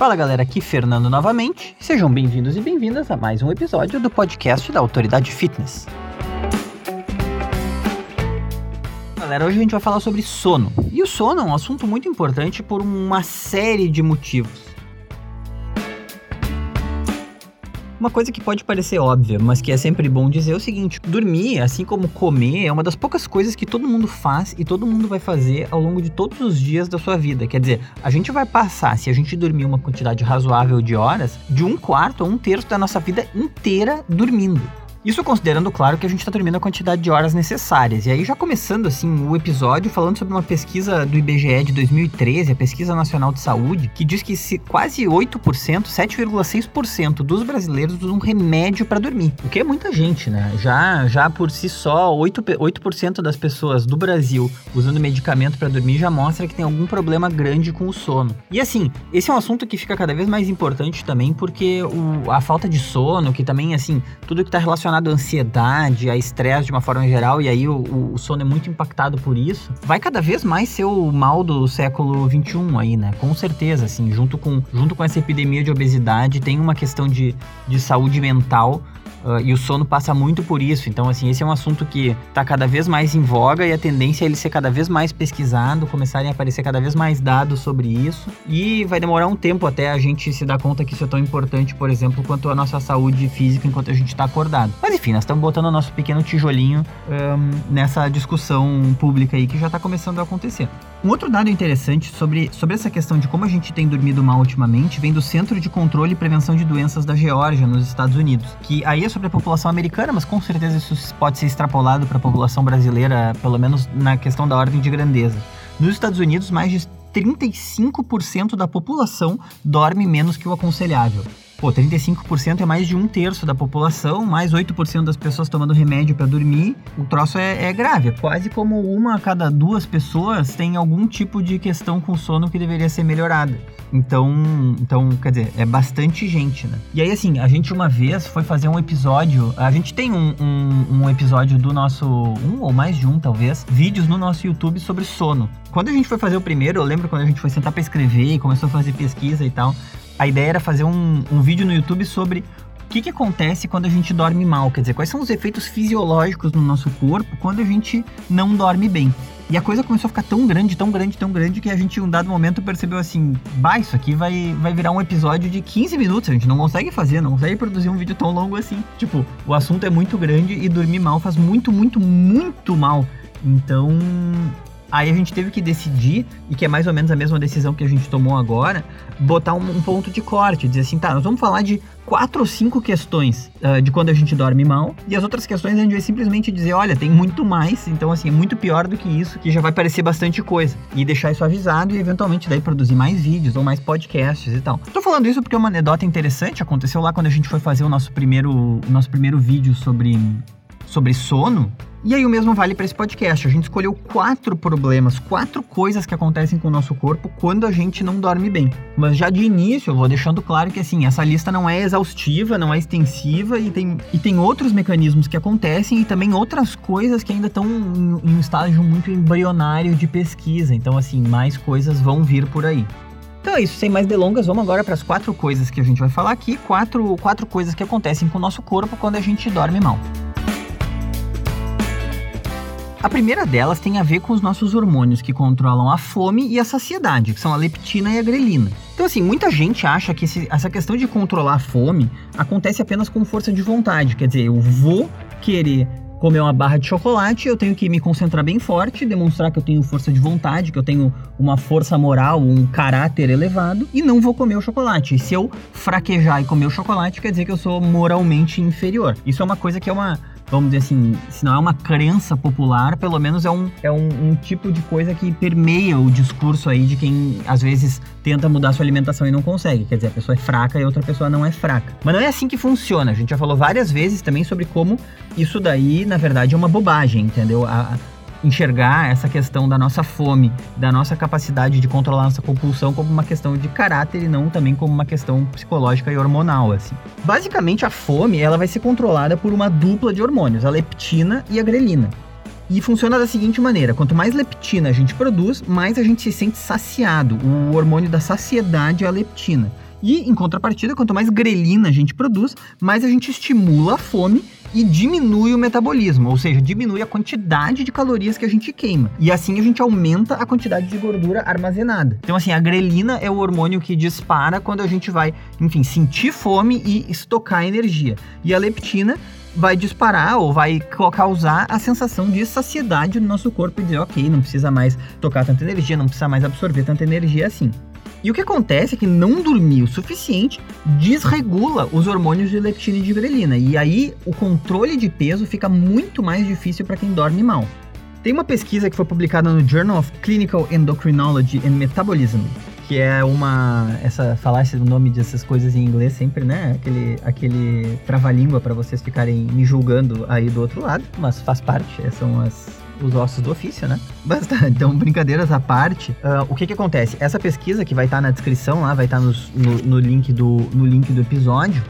Fala galera, aqui Fernando novamente. Sejam bem-vindos e bem-vindas a mais um episódio do podcast da Autoridade Fitness. Galera, hoje a gente vai falar sobre sono. E o sono é um assunto muito importante por uma série de motivos. Uma coisa que pode parecer óbvia, mas que é sempre bom dizer é o seguinte: dormir, assim como comer, é uma das poucas coisas que todo mundo faz e todo mundo vai fazer ao longo de todos os dias da sua vida. Quer dizer, a gente vai passar, se a gente dormir uma quantidade razoável de horas, de um quarto a um terço da nossa vida inteira dormindo. Isso considerando, claro, que a gente está dormindo a quantidade de horas necessárias. E aí, já começando assim o episódio, falando sobre uma pesquisa do IBGE de 2013, a Pesquisa Nacional de Saúde, que diz que se quase 8%, 7,6% dos brasileiros usam remédio para dormir. O que é muita gente, né? Já, já por si só, 8%, 8 das pessoas do Brasil usando medicamento para dormir já mostra que tem algum problema grande com o sono. E assim, esse é um assunto que fica cada vez mais importante também, porque o, a falta de sono, que também, assim, tudo que está relacionado relacionado à ansiedade, a estresse de uma forma geral, e aí o, o, sono é muito impactado por isso, vai cada vez mais ser o mal do século XXI aí, né? Com certeza, assim, junto com, junto com essa epidemia de obesidade, tem uma questão de, de saúde mental Uh, e o sono passa muito por isso. Então, assim, esse é um assunto que está cada vez mais em voga e a tendência é ele ser cada vez mais pesquisado, começarem a aparecer cada vez mais dados sobre isso. E vai demorar um tempo até a gente se dar conta que isso é tão importante, por exemplo, quanto a nossa saúde física enquanto a gente está acordado. Mas enfim, nós estamos botando o nosso pequeno tijolinho um, nessa discussão pública aí que já está começando a acontecer. Um outro dado interessante sobre, sobre essa questão de como a gente tem dormido mal ultimamente vem do Centro de Controle e Prevenção de Doenças da Geórgia, nos Estados Unidos, que aí é sobre a população americana, mas com certeza isso pode ser extrapolado para a população brasileira, pelo menos na questão da ordem de grandeza. Nos Estados Unidos, mais de 35% da população dorme menos que o aconselhável. Pô, 35% é mais de um terço da população, mais 8% das pessoas tomando remédio para dormir. O troço é, é, grave. É quase como uma a cada duas pessoas tem algum tipo de questão com sono que deveria ser melhorada. Então, então, quer dizer, é bastante gente, né? E aí, assim, a gente uma vez foi fazer um episódio. A gente tem um, um, um episódio do nosso. Um ou mais de um, talvez. Vídeos no nosso YouTube sobre sono. Quando a gente foi fazer o primeiro, eu lembro quando a gente foi sentar para escrever e começou a fazer pesquisa e tal a ideia era fazer um, um vídeo no YouTube sobre o que, que acontece quando a gente dorme mal, quer dizer, quais são os efeitos fisiológicos no nosso corpo quando a gente não dorme bem. E a coisa começou a ficar tão grande, tão grande, tão grande que a gente, em um dado momento, percebeu assim: bah, isso aqui vai, vai virar um episódio de 15 minutos. A gente não consegue fazer, não consegue produzir um vídeo tão longo assim. Tipo, o assunto é muito grande e dormir mal faz muito, muito, muito mal. Então, Aí a gente teve que decidir, e que é mais ou menos a mesma decisão que a gente tomou agora, botar um, um ponto de corte, dizer assim, tá, nós vamos falar de quatro ou cinco questões uh, de quando a gente dorme mal, e as outras questões a gente vai simplesmente dizer, olha, tem muito mais, então assim, é muito pior do que isso, que já vai parecer bastante coisa. E deixar isso avisado e eventualmente daí produzir mais vídeos ou mais podcasts e tal. Tô falando isso porque é uma anedota interessante, aconteceu lá quando a gente foi fazer o nosso primeiro, o nosso primeiro vídeo sobre, sobre sono, e aí o mesmo vale para esse podcast. A gente escolheu quatro problemas, quatro coisas que acontecem com o nosso corpo quando a gente não dorme bem. Mas já de início eu vou deixando claro que assim, essa lista não é exaustiva, não é extensiva e tem, e tem outros mecanismos que acontecem e também outras coisas que ainda estão em, em um estágio muito embrionário de pesquisa. Então assim, mais coisas vão vir por aí. Então é isso, sem mais delongas, vamos agora para as quatro coisas que a gente vai falar aqui, quatro, quatro coisas que acontecem com o nosso corpo quando a gente dorme mal. A primeira delas tem a ver com os nossos hormônios que controlam a fome e a saciedade, que são a leptina e a grelina. Então, assim, muita gente acha que esse, essa questão de controlar a fome acontece apenas com força de vontade. Quer dizer, eu vou querer comer uma barra de chocolate, eu tenho que me concentrar bem forte, demonstrar que eu tenho força de vontade, que eu tenho uma força moral, um caráter elevado, e não vou comer o chocolate. E se eu fraquejar e comer o chocolate, quer dizer que eu sou moralmente inferior. Isso é uma coisa que é uma vamos dizer assim, se não é uma crença popular, pelo menos é um, é um, um, tipo de coisa que permeia o discurso aí de quem às vezes tenta mudar sua alimentação e não consegue. Quer dizer, a pessoa é fraca e a outra pessoa não é fraca. Mas não é assim que funciona. A gente já falou várias vezes também sobre como isso daí, na verdade, é uma bobagem, entendeu? A, enxergar essa questão da nossa fome, da nossa capacidade de controlar nossa compulsão como uma questão de caráter e não também como uma questão psicológica e hormonal, assim. Basicamente, a fome, ela vai ser controlada por uma dupla de hormônios, a leptina e a grelina. E funciona da seguinte maneira: quanto mais leptina a gente produz, mais a gente se sente saciado. O hormônio da saciedade é a leptina. E, em contrapartida, quanto mais grelina a gente produz, mais a gente estimula a fome e diminui o metabolismo, ou seja, diminui a quantidade de calorias que a gente queima. E assim a gente aumenta a quantidade de gordura armazenada. Então, assim, a grelina é o hormônio que dispara quando a gente vai, enfim, sentir fome e estocar energia. E a leptina vai disparar ou vai causar a sensação de saciedade no nosso corpo e dizer, ok, não precisa mais tocar tanta energia, não precisa mais absorver tanta energia assim. E o que acontece é que não dormir o suficiente desregula os hormônios de leptina e de grelina. E aí o controle de peso fica muito mais difícil para quem dorme mal. Tem uma pesquisa que foi publicada no Journal of Clinical Endocrinology and Metabolism, que é uma essa falar esse nome dessas coisas em inglês sempre, né? Aquele aquele trava-língua para vocês ficarem me julgando aí do outro lado, mas faz parte, são as os ossos do ofício, né? Bastante. Então, brincadeiras à parte, uh, o que que acontece? Essa pesquisa que vai estar tá na descrição lá, vai estar tá no, no, link do, no link do episódio,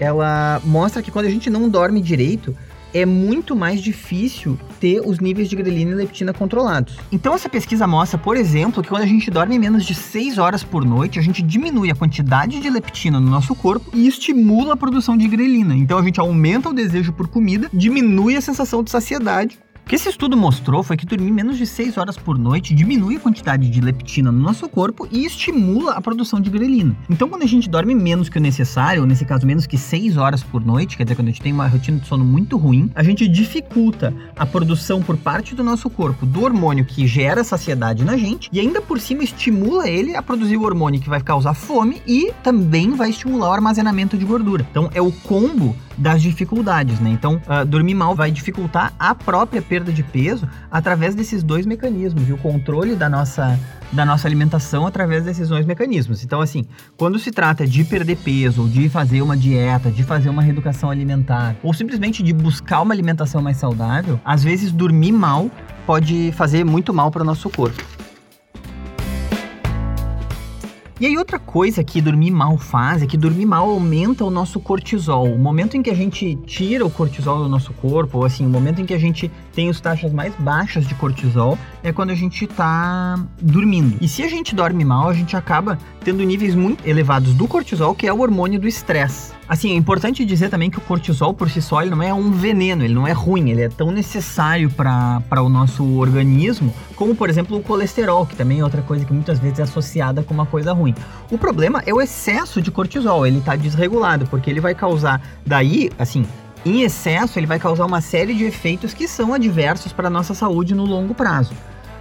ela mostra que quando a gente não dorme direito, é muito mais difícil ter os níveis de grelina e leptina controlados. Então essa pesquisa mostra, por exemplo, que quando a gente dorme menos de 6 horas por noite, a gente diminui a quantidade de leptina no nosso corpo e estimula a produção de grelina. Então a gente aumenta o desejo por comida, diminui a sensação de saciedade o que esse estudo mostrou foi que dormir menos de 6 horas por noite diminui a quantidade de leptina no nosso corpo e estimula a produção de grelina. Então, quando a gente dorme menos que o necessário, ou nesse caso menos que 6 horas por noite, quer dizer, quando a gente tem uma rotina de sono muito ruim, a gente dificulta a produção por parte do nosso corpo do hormônio que gera saciedade na gente e ainda por cima estimula ele a produzir o hormônio que vai causar fome e também vai estimular o armazenamento de gordura. Então, é o combo das dificuldades, né? Então, uh, dormir mal vai dificultar a própria perda de peso através desses dois mecanismos e o controle da nossa da nossa alimentação através desses dois mecanismos. Então, assim, quando se trata de perder peso, de fazer uma dieta, de fazer uma reeducação alimentar, ou simplesmente de buscar uma alimentação mais saudável, às vezes dormir mal pode fazer muito mal para o nosso corpo. E aí outra coisa que dormir mal faz é que dormir mal aumenta o nosso cortisol. O momento em que a gente tira o cortisol do nosso corpo, ou assim, o momento em que a gente tem as taxas mais baixas de cortisol, é quando a gente tá dormindo. E se a gente dorme mal, a gente acaba tendo níveis muito elevados do cortisol, que é o hormônio do estresse. Assim, é importante dizer também que o cortisol por si só ele não é um veneno, ele não é ruim, ele é tão necessário para o nosso organismo como, por exemplo, o colesterol, que também é outra coisa que muitas vezes é associada com uma coisa ruim. O problema é o excesso de cortisol, ele está desregulado, porque ele vai causar, daí, assim, em excesso, ele vai causar uma série de efeitos que são adversos para a nossa saúde no longo prazo.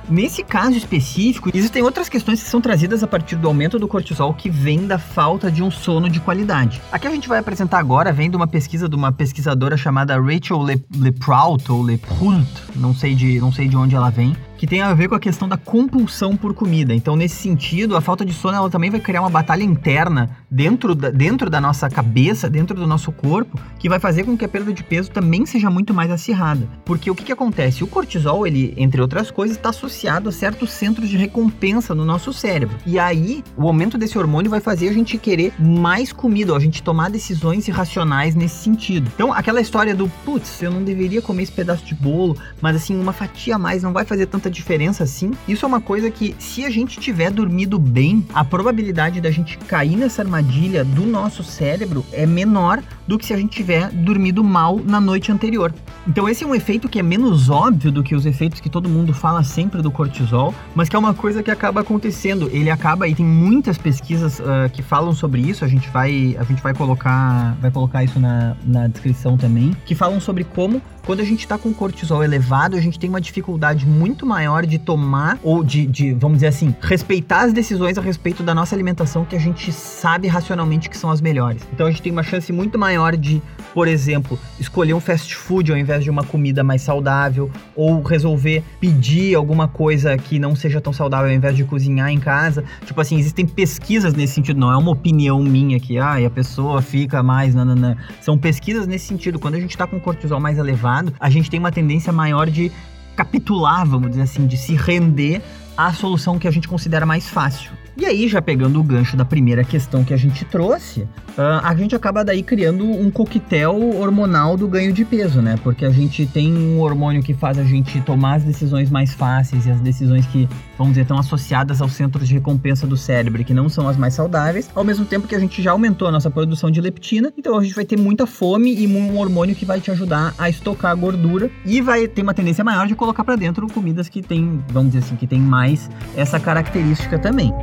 Nesse caso específico, existem outras questões que são trazidas a partir do aumento do cortisol que vem da falta de um sono de qualidade. A que a gente vai apresentar agora vem de uma pesquisa de uma pesquisadora chamada Rachel Le, Leprout ou Leproult, não sei de não sei de onde ela vem, que tem a ver com a questão da compulsão por comida. Então, nesse sentido, a falta de sono ela também vai criar uma batalha interna dentro da, dentro da nossa cabeça, dentro do nosso corpo, que vai fazer com que a perda de peso também seja muito mais acirrada. Porque o que, que acontece? O cortisol, ele, entre outras coisas, está associado a certos centros de recompensa no nosso cérebro. E aí, o aumento desse hormônio vai fazer a gente querer mais comida, a gente tomar decisões irracionais nesse sentido. Então, aquela história do, putz, eu não deveria comer esse pedaço de bolo, mas assim, uma fatia a mais não vai fazer tanta diferença assim. Isso é uma coisa que, se a gente tiver dormido bem, a probabilidade da gente cair nessa armadilha do nosso cérebro é menor do que se a gente tiver dormido mal na noite anterior. Então esse é um efeito que é menos óbvio do que os efeitos que todo mundo fala sempre do cortisol, mas que é uma coisa que acaba acontecendo. Ele acaba e tem muitas pesquisas uh, que falam sobre isso. A gente vai a gente vai colocar vai colocar isso na, na descrição também, que falam sobre como quando a gente está com cortisol elevado, a gente tem uma dificuldade muito maior de tomar ou de, de, vamos dizer assim, respeitar as decisões a respeito da nossa alimentação que a gente sabe racionalmente que são as melhores. Então a gente tem uma chance muito maior de, por exemplo, escolher um fast food ao invés de uma comida mais saudável ou resolver pedir alguma coisa que não seja tão saudável ao invés de cozinhar em casa. Tipo assim, existem pesquisas nesse sentido, não é uma opinião minha que ah, a pessoa fica mais, nananã. São pesquisas nesse sentido. Quando a gente está com cortisol mais elevado, a gente tem uma tendência maior de capitular, vamos dizer assim, de se render a solução que a gente considera mais fácil. E aí, já pegando o gancho da primeira questão que a gente trouxe, uh, a gente acaba daí criando um coquetel hormonal do ganho de peso, né? Porque a gente tem um hormônio que faz a gente tomar as decisões mais fáceis e as decisões que, vamos dizer, estão associadas aos centros de recompensa do cérebro, que não são as mais saudáveis, ao mesmo tempo que a gente já aumentou a nossa produção de leptina, então a gente vai ter muita fome e um hormônio que vai te ajudar a estocar a gordura e vai ter uma tendência maior de colocar para dentro comidas que tem, vamos dizer assim, que tem mais essa característica também.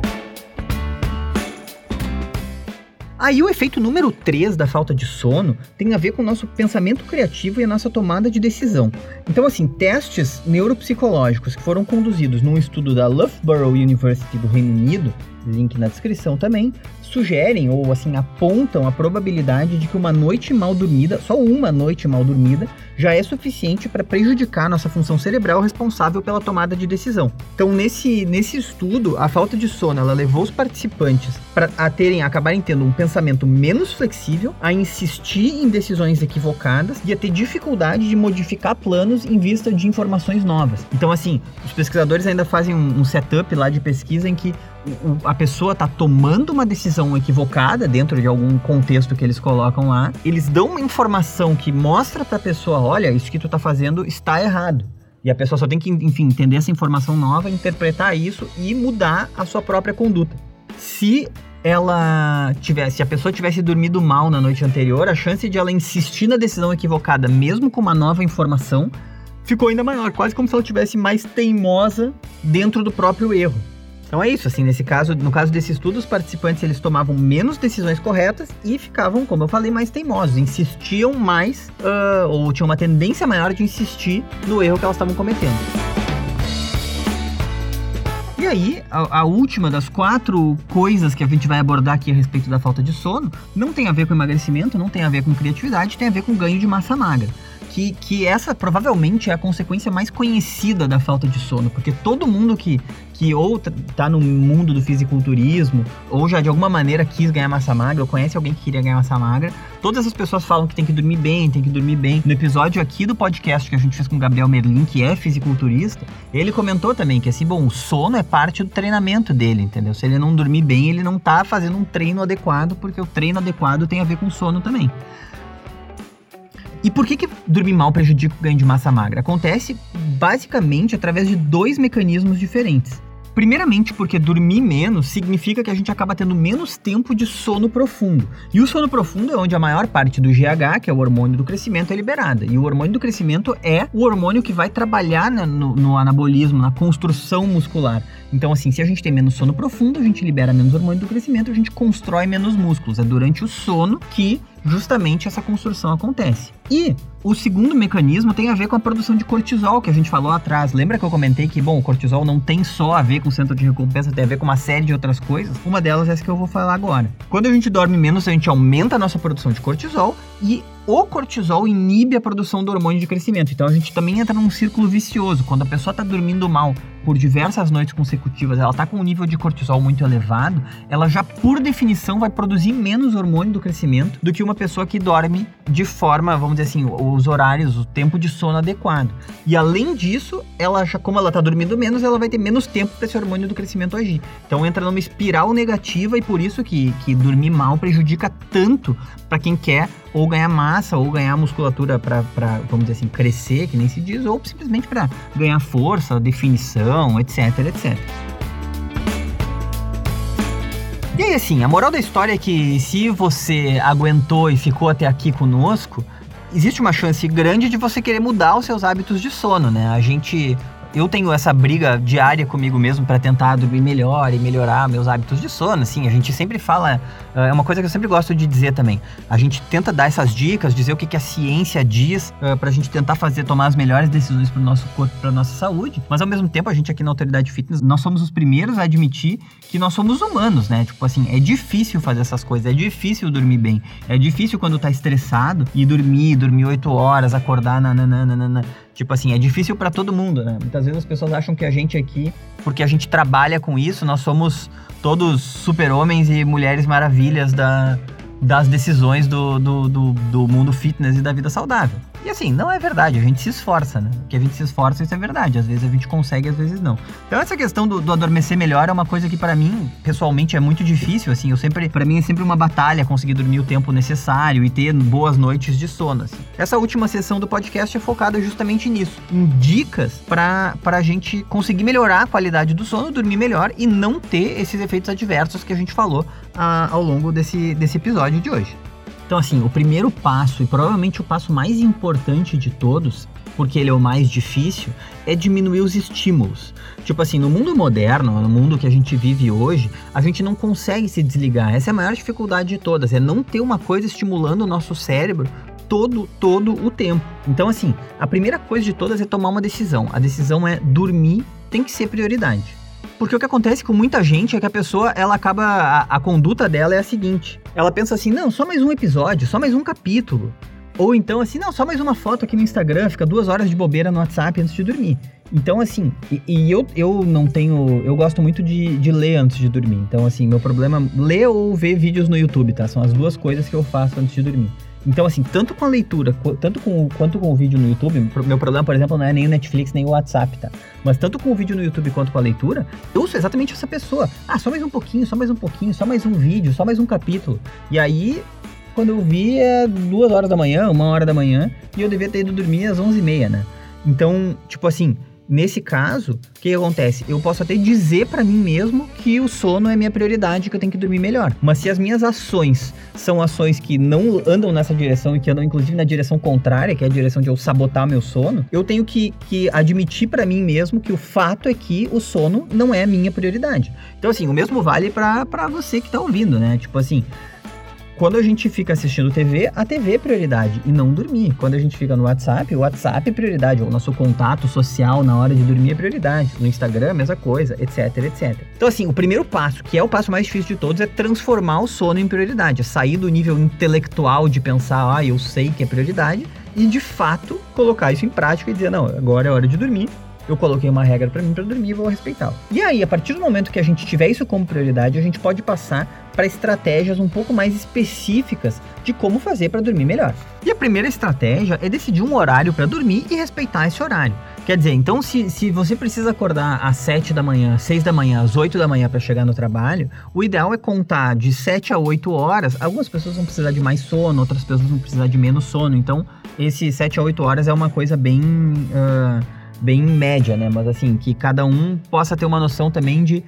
Aí o efeito número 3 da falta de sono tem a ver com o nosso pensamento criativo e a nossa tomada de decisão. Então, assim, testes neuropsicológicos que foram conduzidos num estudo da Loughborough University do Reino Unido, link na descrição também, sugerem ou assim apontam a probabilidade de que uma noite mal dormida, só uma noite mal dormida, já é suficiente para prejudicar nossa função cerebral responsável pela tomada de decisão. Então, nesse, nesse estudo, a falta de sono ela levou os participantes para a terem acabarem tendo um pensamento menos flexível, a insistir em decisões equivocadas e a ter dificuldade de modificar planos em vista de informações novas. Então, assim, os pesquisadores ainda fazem um, um setup lá de pesquisa em que a pessoa está tomando uma decisão equivocada dentro de algum contexto que eles colocam lá, eles dão uma informação que mostra para a pessoa, olha, isso que tu está fazendo está errado. E a pessoa só tem que, enfim, entender essa informação nova, interpretar isso e mudar a sua própria conduta. Se ela tivesse, se a pessoa tivesse dormido mal na noite anterior, a chance de ela insistir na decisão equivocada, mesmo com uma nova informação, ficou ainda maior, quase como se ela tivesse mais teimosa dentro do próprio erro. Então é isso, assim, nesse caso, no caso desse estudo, os participantes eles tomavam menos decisões corretas e ficavam, como eu falei, mais teimosos, insistiam mais uh, ou tinham uma tendência maior de insistir no erro que elas estavam cometendo. E aí, a, a, última das quatro coisas que a gente vai abordar aqui a respeito da falta de sono não tem a ver com emagrecimento, não tem a ver com criatividade, tem a ver com ganho de massa magra que, que essa provavelmente é a consequência mais conhecida da falta de sono, porque todo mundo que, que ou tá no mundo do fisiculturismo, ou já de alguma maneira quis ganhar massa magra, ou conhece alguém que queria ganhar massa magra, todas as pessoas falam que tem que dormir bem, tem que dormir bem. No episódio aqui do podcast que a gente fez com o Gabriel Merlin, que é fisiculturista, ele comentou também que assim, bom, o sono é parte do treinamento dele, entendeu? Se ele não dormir bem, ele não tá fazendo um treino adequado, porque o treino adequado tem a ver com sono também. E por que, que dormir mal prejudica o ganho de massa magra? Acontece basicamente através de dois mecanismos diferentes. Primeiramente, porque dormir menos significa que a gente acaba tendo menos tempo de sono profundo. E o sono profundo é onde a maior parte do GH, que é o hormônio do crescimento, é liberada. E o hormônio do crescimento é o hormônio que vai trabalhar no, no anabolismo, na construção muscular. Então, assim, se a gente tem menos sono profundo, a gente libera menos hormônio do crescimento, a gente constrói menos músculos. É durante o sono que justamente essa construção acontece. E o segundo mecanismo tem a ver com a produção de cortisol que a gente falou atrás. Lembra que eu comentei que, bom, o cortisol não tem só a ver com o centro de recompensa, tem a ver com uma série de outras coisas? Uma delas é essa que eu vou falar agora. Quando a gente dorme menos, a gente aumenta a nossa produção de cortisol e o cortisol inibe a produção do hormônio de crescimento. Então a gente também entra num círculo vicioso. Quando a pessoa está dormindo mal por diversas noites consecutivas, ela está com um nível de cortisol muito elevado, ela já por definição vai produzir menos hormônio do crescimento do que uma pessoa que dorme de forma, vamos dizer assim, os horários, o tempo de sono adequado. E além disso, ela já, como ela está dormindo menos, ela vai ter menos tempo para esse hormônio do crescimento agir. Então entra numa espiral negativa e por isso que, que dormir mal prejudica tanto para quem quer ou ganhar massa, ou ganhar musculatura para, vamos dizer assim, crescer, que nem se diz, ou simplesmente para ganhar força, definição, etc, etc. E aí, assim, a moral da história é que se você aguentou e ficou até aqui conosco, existe uma chance grande de você querer mudar os seus hábitos de sono, né? A gente eu tenho essa briga diária comigo mesmo para tentar dormir melhor e melhorar meus hábitos de sono. Assim, a gente sempre fala, é uma coisa que eu sempre gosto de dizer também. A gente tenta dar essas dicas, dizer o que, que a ciência diz uh, para a gente tentar fazer tomar as melhores decisões para o nosso corpo, para nossa saúde. Mas ao mesmo tempo, a gente aqui na Autoridade Fitness, nós somos os primeiros a admitir que nós somos humanos, né? Tipo assim, é difícil fazer essas coisas, é difícil dormir bem, é difícil quando tá estressado e dormir, dormir oito horas, acordar na, na, na, na, na Tipo assim, é difícil para todo mundo, né? Muitas vezes as pessoas acham que a gente aqui, porque a gente trabalha com isso, nós somos todos super-homens e mulheres maravilhas da, das decisões do, do, do, do, mundo fitness e da vida saudável. E assim, não é verdade, a gente se esforça, né? Que a gente se esforça, isso é verdade. Às vezes a gente consegue, às vezes não. Então essa questão do, do adormecer melhor é uma coisa que para mim, pessoalmente, é muito difícil, assim. Eu sempre, para mim é sempre uma batalha conseguir dormir o tempo necessário e ter boas noites de sono, assim. Essa última sessão do podcast é focada justamente nisso, em dicas para a gente conseguir melhorar a qualidade do sono, dormir melhor e não ter esses efeitos adversos que a gente falou ah, ao longo desse, desse episódio de hoje. Então, assim, o primeiro passo, e provavelmente o passo mais importante de todos, porque ele é o mais difícil, é diminuir os estímulos. Tipo assim, no mundo moderno, no mundo que a gente vive hoje, a gente não consegue se desligar. Essa é a maior dificuldade de todas, é não ter uma coisa estimulando o nosso cérebro todo, todo o tempo. Então, assim, a primeira coisa de todas é tomar uma decisão. A decisão é dormir tem que ser prioridade. Porque o que acontece com muita gente é que a pessoa, ela acaba. A, a conduta dela é a seguinte: ela pensa assim, não, só mais um episódio, só mais um capítulo. Ou então, assim, não, só mais uma foto aqui no Instagram, fica duas horas de bobeira no WhatsApp antes de dormir. Então, assim, e, e, eu, eu não tenho. Eu gosto muito de, de ler antes de dormir. Então, assim, meu problema é ler ou ver vídeos no YouTube, tá? São as duas coisas que eu faço antes de dormir. Então, assim, tanto com a leitura, tanto com, quanto com o vídeo no YouTube, meu problema, por exemplo, não é nem o Netflix, nem o WhatsApp, tá? Mas tanto com o vídeo no YouTube quanto com a leitura, eu sou exatamente essa pessoa. Ah, só mais um pouquinho, só mais um pouquinho, só mais um vídeo, só mais um capítulo. E aí, quando eu vi, é duas horas da manhã, uma hora da manhã, e eu devia ter ido dormir às onze e meia, né? Então, tipo assim, Nesse caso, o que acontece? Eu posso até dizer para mim mesmo que o sono é minha prioridade, que eu tenho que dormir melhor. Mas se as minhas ações são ações que não andam nessa direção e que andam inclusive na direção contrária, que é a direção de eu sabotar meu sono, eu tenho que, que admitir para mim mesmo que o fato é que o sono não é a minha prioridade. Então, assim, o mesmo vale para você que tá ouvindo, né? Tipo assim, quando a gente fica assistindo TV, a TV é prioridade e não dormir. Quando a gente fica no WhatsApp, o WhatsApp é prioridade. O nosso contato social na hora de dormir é prioridade. No Instagram, mesma coisa, etc, etc. Então, assim, o primeiro passo, que é o passo mais difícil de todos, é transformar o sono em prioridade. É sair do nível intelectual de pensar, ah, eu sei que é prioridade, e de fato colocar isso em prática e dizer, não, agora é hora de dormir, eu coloquei uma regra para mim para dormir e vou respeitá-la. E aí, a partir do momento que a gente tiver isso como prioridade, a gente pode passar para estratégias um pouco mais específicas de como fazer para dormir melhor. E a primeira estratégia é decidir um horário para dormir e respeitar esse horário. Quer dizer, então se, se você precisa acordar às 7 da manhã, 6 da manhã, às 8 da manhã para chegar no trabalho, o ideal é contar de 7 a 8 horas. Algumas pessoas vão precisar de mais sono, outras pessoas vão precisar de menos sono. Então, esse 7 a 8 horas é uma coisa bem. Uh, bem média, né? Mas assim, que cada um possa ter uma noção também de,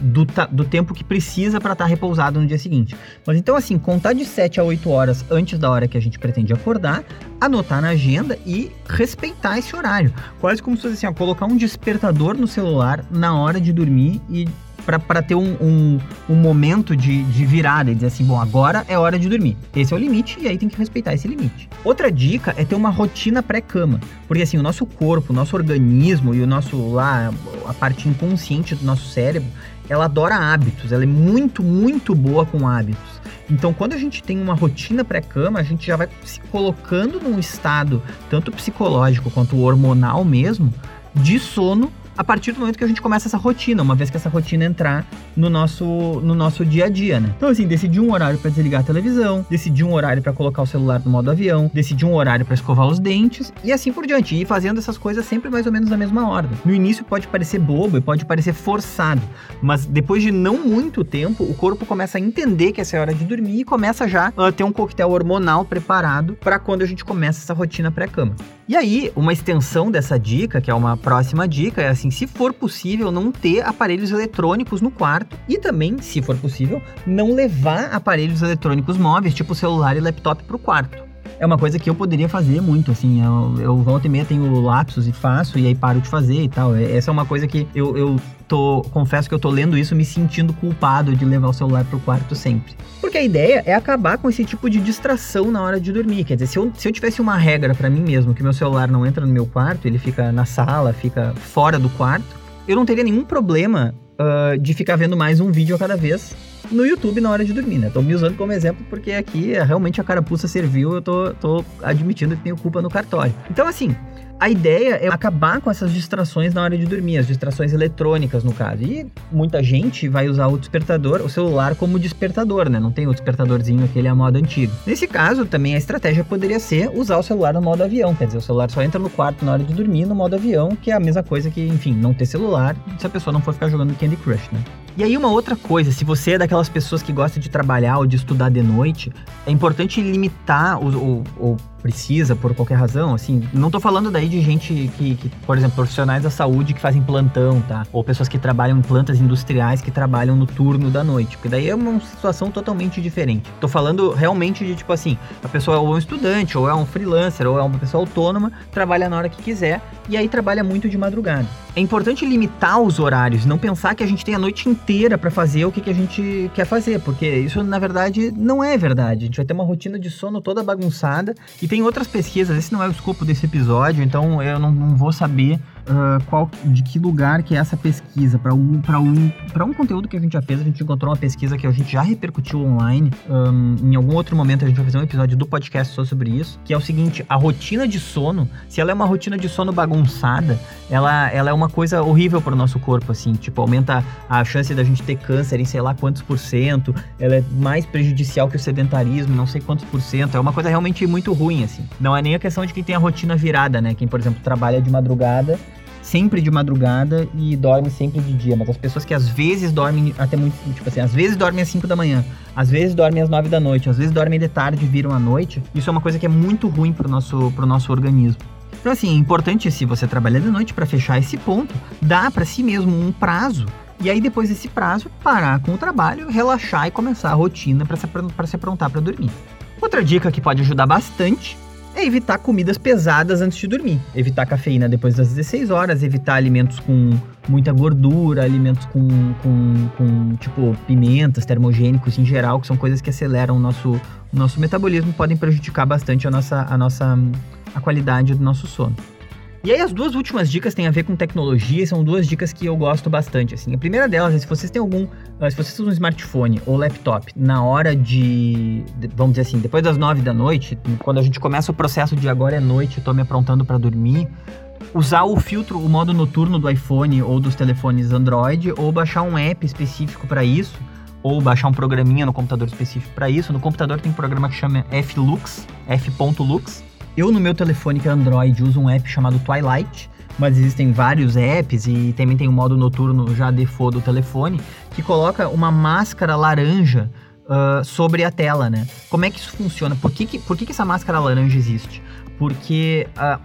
do, do tempo que precisa para estar tá repousado no dia seguinte. Mas então, assim, contar de 7 a 8 horas antes da hora que a gente pretende acordar, anotar na agenda e respeitar esse horário. Quase como se fosse assim, ó, colocar um despertador no celular na hora de dormir e para ter um, um, um, momento de, de virada e dizer assim, bom, agora é hora de dormir. Esse é o limite e aí tem que respeitar esse limite. Outra dica é ter uma rotina pré-cama, porque assim, o nosso corpo, o nosso organismo e o nosso lá, a parte inconsciente do nosso cérebro, ela adora hábitos, ela é muito, muito boa com hábitos. Então, quando a gente tem uma rotina pré-cama, a gente já vai se colocando num estado tanto psicológico quanto hormonal mesmo de sono a partir do momento que a gente começa essa rotina, uma vez que essa rotina entrar no nosso, no nosso dia a dia, né? Então, assim, decidir um horário para desligar a televisão, decidir um horário para colocar o celular no modo avião, decidir um horário para escovar os dentes e assim por diante. E ir fazendo essas coisas sempre mais ou menos na mesma ordem. No início pode parecer bobo e pode parecer forçado, mas depois de não muito tempo, o corpo começa a entender que essa é hora de dormir e começa já a ter um coquetel hormonal preparado para quando a gente começa essa rotina pré-cama. E aí, uma extensão dessa dica, que é uma próxima dica, é assim, se for possível, não ter aparelhos eletrônicos no quarto e também, se for possível, não levar aparelhos eletrônicos móveis, tipo celular e laptop, para o quarto é uma coisa que eu poderia fazer muito, assim. Eu, eu volta e meia tenho lapsos e faço, e aí paro de fazer e tal. É, essa é uma coisa que eu, eu tô. Confesso que eu tô lendo isso me sentindo culpado de levar o celular pro quarto sempre. Porque a ideia é acabar com esse tipo de distração na hora de dormir. Quer dizer, se eu, se eu tivesse uma regra para mim mesmo, que meu celular não entra no meu quarto, ele fica na sala, fica fora do quarto, eu não teria nenhum problema uh, de ficar vendo mais um vídeo a cada vez no YouTube na hora de dormir, né? Tô me usando como exemplo porque aqui realmente a carapuça serviu, eu tô, tô admitindo que tenho culpa no cartório. Então, assim, A ideia é acabar com essas distrações na hora de dormir, as distrações eletrônicas, no caso. E muita gente vai usar o despertador, o celular, como despertador, né? Não tem o despertadorzinho aquele a modo antigo. Nesse caso, também a estratégia poderia ser usar o celular no modo avião. Quer dizer, o celular só entra no quarto na hora de dormir no modo avião, que é a mesma coisa que, enfim, não ter celular se a pessoa não for ficar jogando Candy Crush, né? E aí, uma outra coisa, se você é daquelas pessoas que gosta de trabalhar ou de estudar de noite, é importante limitar o, o, o precisa por qualquer razão, assim, não tô falando daí de gente que, que, por exemplo, profissionais da saúde que fazem plantão, tá? Ou pessoas que trabalham em plantas industriais que trabalham no turno da noite, porque daí é uma situação totalmente diferente. Tô falando realmente de tipo assim, a pessoa ou é um estudante, ou é um freelancer, ou é uma pessoa autônoma, trabalha na hora que quiser e aí trabalha muito de madrugada. É importante limitar os horários, não pensar que a gente tem a noite inteira para fazer o que, que a gente quer fazer, porque isso na verdade não é verdade. A gente vai ter uma rotina de sono toda bagunçada e tem outras pesquisas, esse não é o escopo desse episódio, então eu não, não vou saber uh, qual, de que lugar que é essa pesquisa. Para um, um, um conteúdo que a gente já fez, a gente encontrou uma pesquisa que a gente já repercutiu online. Um, em algum outro momento a gente vai fazer um episódio do podcast só sobre isso, que é o seguinte, a rotina de sono, se ela é uma rotina de sono bagunçada, ela, ela é uma coisa horrível para o nosso corpo, assim, tipo, aumenta a chance da gente ter câncer em sei lá quantos por cento, ela é mais prejudicial que o sedentarismo, não sei quantos por cento, é uma coisa realmente muito ruim, assim. Não é nem a questão de quem tem a rotina virada, né? Quem, por exemplo, trabalha de madrugada sempre de madrugada e dorme sempre de dia, mas as pessoas que às vezes dormem até muito, tipo assim, às vezes dormem às 5 da manhã, às vezes dormem às 9 da noite, às vezes dormem de tarde e viram à noite, isso é uma coisa que é muito ruim pro nosso, pro nosso organismo. Então assim, é importante se você trabalha de noite para fechar esse ponto, dá para si mesmo um prazo e aí depois desse prazo parar com o trabalho, relaxar e começar a rotina para se, se aprontar para dormir. Outra dica que pode ajudar bastante é evitar comidas pesadas antes de dormir. Evitar cafeína depois das 16 horas, evitar alimentos com muita gordura, alimentos com, com, com tipo pimentas, termogênicos em geral, que são coisas que aceleram o nosso, o nosso metabolismo, podem prejudicar bastante a nossa, a nossa a qualidade do nosso sono. E aí as duas últimas dicas têm a ver com tecnologia, são duas dicas que eu gosto bastante, assim. A primeira delas é se vocês têm algum, se vocês usam um smartphone ou laptop na hora de, vamos dizer assim, depois das nove da noite, quando a gente começa o processo de agora é noite, estou me aprontando para dormir, usar o filtro, o modo noturno do iPhone ou dos telefones Android ou baixar um app específico para isso ou baixar um programinha no computador específico para isso. No computador tem um programa que chama Flux, f.lux, eu, no meu telefone, que é Android, uso um app chamado Twilight, mas existem vários apps e também tem o um modo noturno já default do telefone, que coloca uma máscara laranja uh, sobre a tela, né? Como é que isso funciona? Por que, que, por que, que essa máscara laranja existe? Porque uh,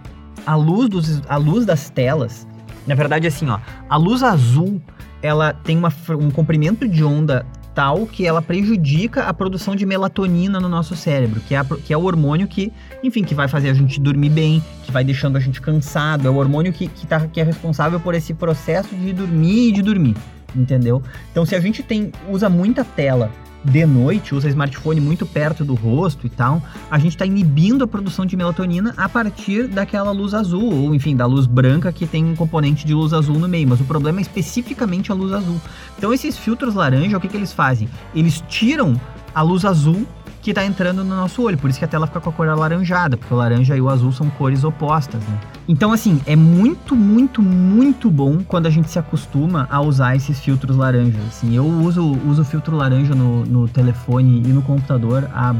a, luz dos, a luz das telas, na verdade, assim, ó, a luz azul ela tem uma, um comprimento de onda tal que ela prejudica a produção de melatonina no nosso cérebro, que é, a, que é o hormônio que, enfim, que vai fazer a gente dormir bem, que vai deixando a gente cansado, é o hormônio que, que, tá, que é responsável por esse processo de dormir e de dormir, entendeu? Então, se a gente tem usa muita tela de noite, usa smartphone muito perto do rosto e tal, a gente está inibindo a produção de melatonina a partir daquela luz azul, ou enfim, da luz branca que tem um componente de luz azul no meio, mas o problema é especificamente a luz azul. Então esses filtros laranja, o que, que eles fazem? Eles tiram a luz azul que está entrando no nosso olho. Por isso que a tela fica com a cor alaranjada, porque o laranja e o azul são cores opostas, né? Então, assim, é muito, muito, muito bom quando a gente se acostuma a usar esses filtros laranjas. Assim, eu uso, uso filtro laranja no, no telefone e no computador há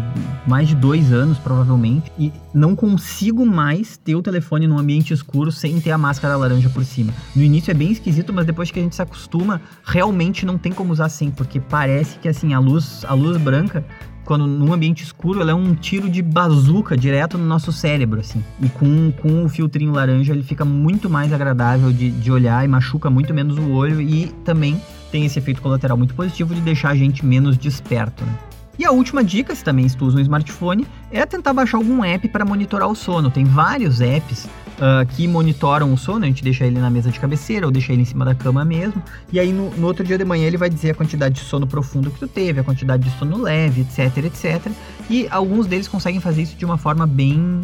mais de dois anos, provavelmente, e não consigo mais ter o telefone num ambiente escuro sem ter a máscara laranja por cima. No início é bem esquisito, mas depois que a gente se acostuma, realmente não tem como usar sem, porque parece que assim a luz, a luz branca quando num ambiente escuro, ela é um tiro de bazuca direto no nosso cérebro, assim. E com, com o filtrinho laranja, ele fica muito mais agradável de, de olhar e machuca muito menos o olho e também tem esse efeito colateral muito positivo de deixar a gente menos desperto, né? E a última dica, se também tu usa um smartphone, é tentar baixar algum app para monitorar o sono. Tem vários apps uh, que monitoram o sono, a gente deixa ele na mesa de cabeceira ou deixa ele em cima da cama mesmo. E aí no, no, outro dia de manhã ele vai dizer a quantidade de sono profundo que tu teve, a quantidade de sono leve, etc, etc. E alguns deles conseguem fazer isso de uma forma bem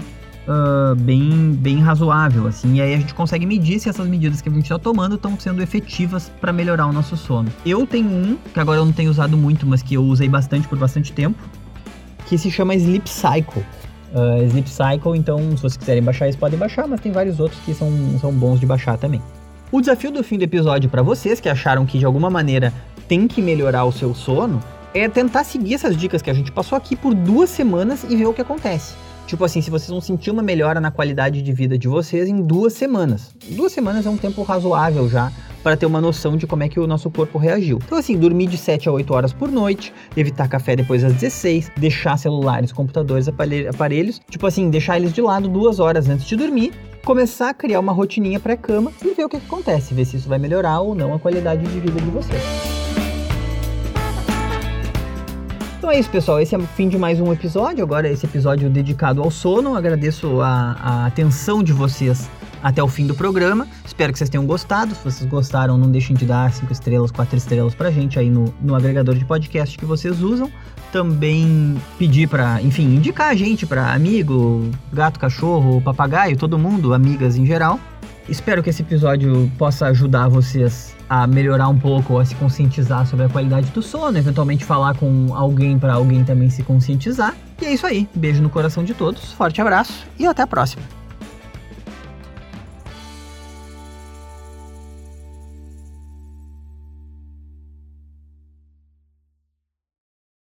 Uh, bem, bem razoável, assim, e aí a gente consegue medir se essas medidas que a gente está tomando estão sendo efetivas para melhorar o nosso sono. Eu tenho um, que agora eu não tenho usado muito, mas que eu usei bastante por bastante tempo, que se chama Sleep Cycle. Uh, Sleep Cycle, então se vocês quiserem baixar, eles podem baixar, mas tem vários outros que são, são bons de baixar também. O desafio do fim do episódio para vocês que acharam que de alguma maneira tem que melhorar o seu sono é tentar seguir essas dicas que a gente passou aqui por duas semanas e ver o que acontece. Tipo assim, se vocês vão sentir uma melhora na qualidade de vida de vocês em duas semanas. Duas semanas é um tempo razoável já para ter uma noção de como é que o nosso corpo reagiu. Então, assim, dormir de 7 a 8 horas por noite, evitar café depois das 16, deixar celulares, computadores, aparelhos, tipo assim, deixar eles de lado duas horas antes de dormir, começar a criar uma rotininha pré-cama e ver o que, que acontece, ver se isso vai melhorar ou não a qualidade de vida de vocês. Então é isso, pessoal. Esse é o fim de mais um episódio. Agora, esse episódio dedicado ao sono. Agradeço a, a atenção de vocês até o fim do programa. Espero que vocês tenham gostado. Se vocês gostaram, não deixem de dar 5 estrelas, 4 estrelas pra gente aí no, no agregador de podcast que vocês usam. Também pedir para, enfim, indicar a gente para amigo, gato, cachorro, papagaio, todo mundo, amigas em geral. Espero que esse episódio possa ajudar vocês a melhorar um pouco, a se conscientizar sobre a qualidade do sono, eventualmente falar com alguém para alguém também se conscientizar. E é isso aí. Beijo no coração de todos, forte abraço e até a próxima.